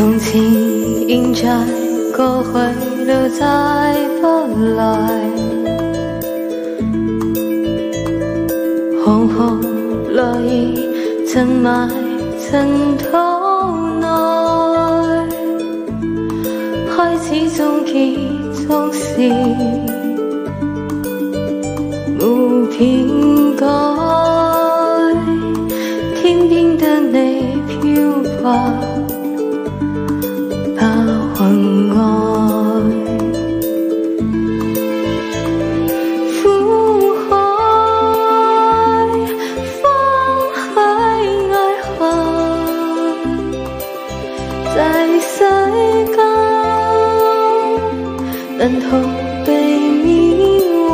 从此，现在过去了再不来，红红落叶沉埋尘土内，开始终结总是无偏改，天边的你飘吧。难逃避迷惘，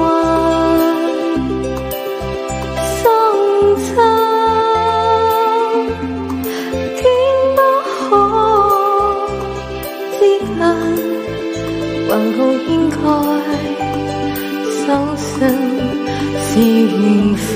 深秋天不可之间，还好应该相信是缘分。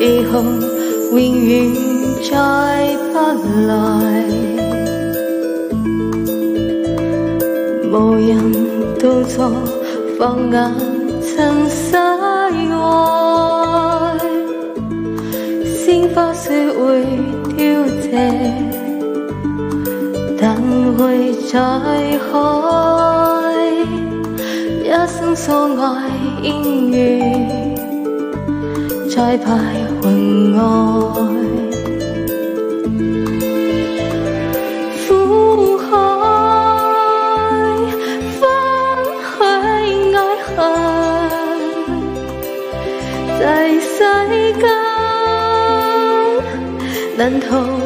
以后永远再不来，无人到座，放眼尘世外，鲜花虽会凋谢，但会再开，一生所爱应如。 在徘徊外，苦海翻起爱恨，在世间难逃。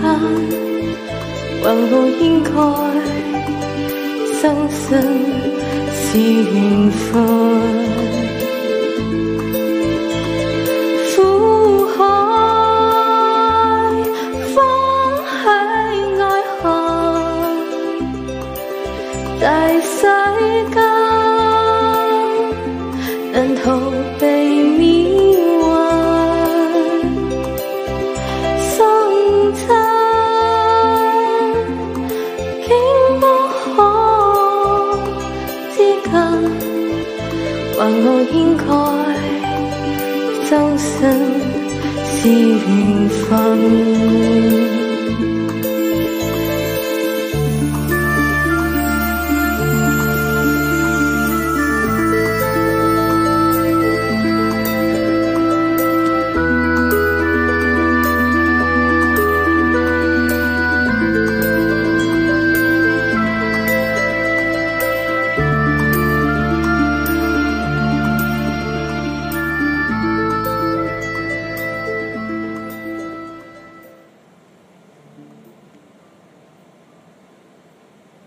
还好应该相信是缘分。我应该相信是缘分。